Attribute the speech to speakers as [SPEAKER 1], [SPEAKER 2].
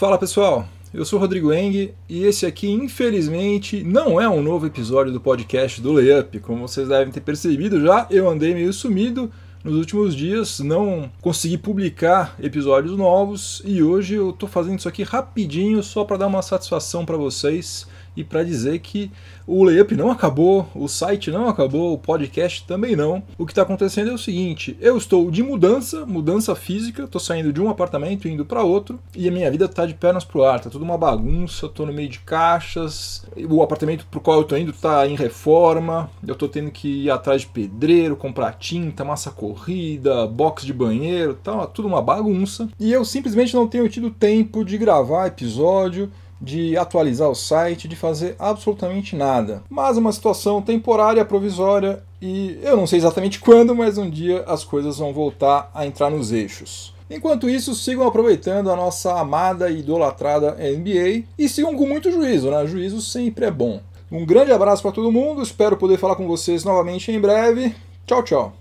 [SPEAKER 1] Fala pessoal, eu sou Rodrigo Eng e esse aqui, infelizmente, não é um novo episódio do podcast do Layup. Como vocês devem ter percebido já, eu andei meio sumido nos últimos dias, não consegui publicar episódios novos e hoje eu tô fazendo isso aqui rapidinho só para dar uma satisfação para vocês e para dizer que o layup não acabou, o site não acabou, o podcast também não. O que está acontecendo é o seguinte: eu estou de mudança, mudança física, estou saindo de um apartamento indo para outro e a minha vida está de pernas pro ar, tá tudo uma bagunça, estou no meio de caixas, o apartamento pro qual eu estou indo está em reforma, eu estou tendo que ir atrás de pedreiro, comprar tinta, massa corrida, box de banheiro, tá tudo uma bagunça. E eu simplesmente não tenho tido tempo de gravar episódio de atualizar o site, de fazer absolutamente nada. Mas uma situação temporária, provisória e eu não sei exatamente quando, mas um dia as coisas vão voltar a entrar nos eixos. Enquanto isso, sigam aproveitando a nossa amada e idolatrada NBA e sigam com muito juízo, né? Juízo sempre é bom. Um grande abraço para todo mundo, espero poder falar com vocês novamente em breve. Tchau, tchau.